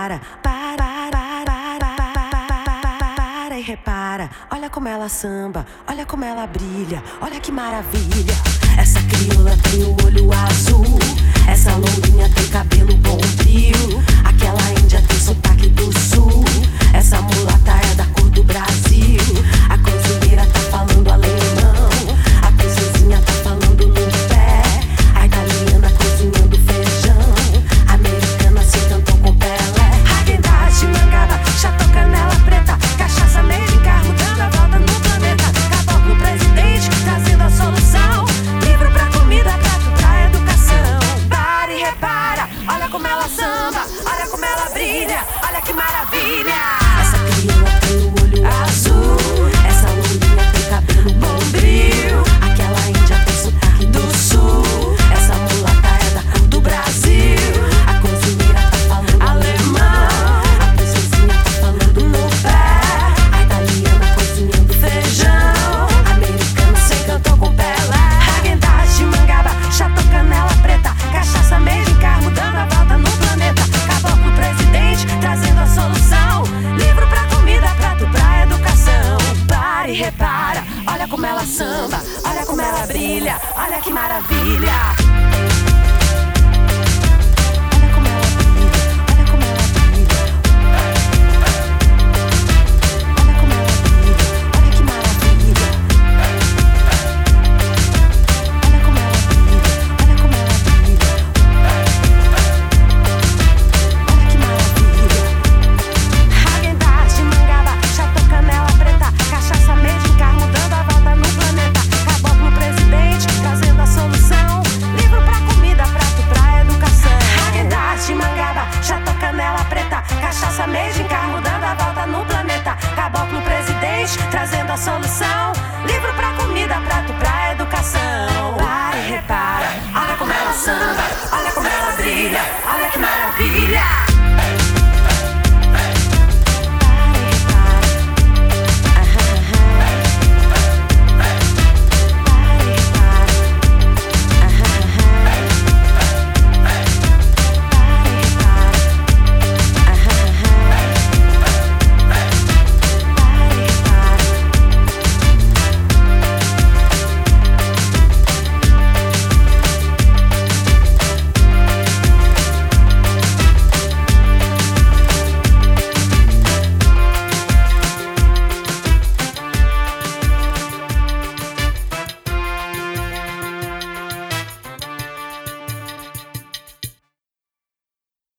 para, para, para, para, para e repara. Olha como ela samba, olha como ela brilha, olha que maravilha. Essa crioula tem o olho azul, essa lourinha tem cabelo bom samba, olha como ela brilha, olha que maravilha. a la maravilla.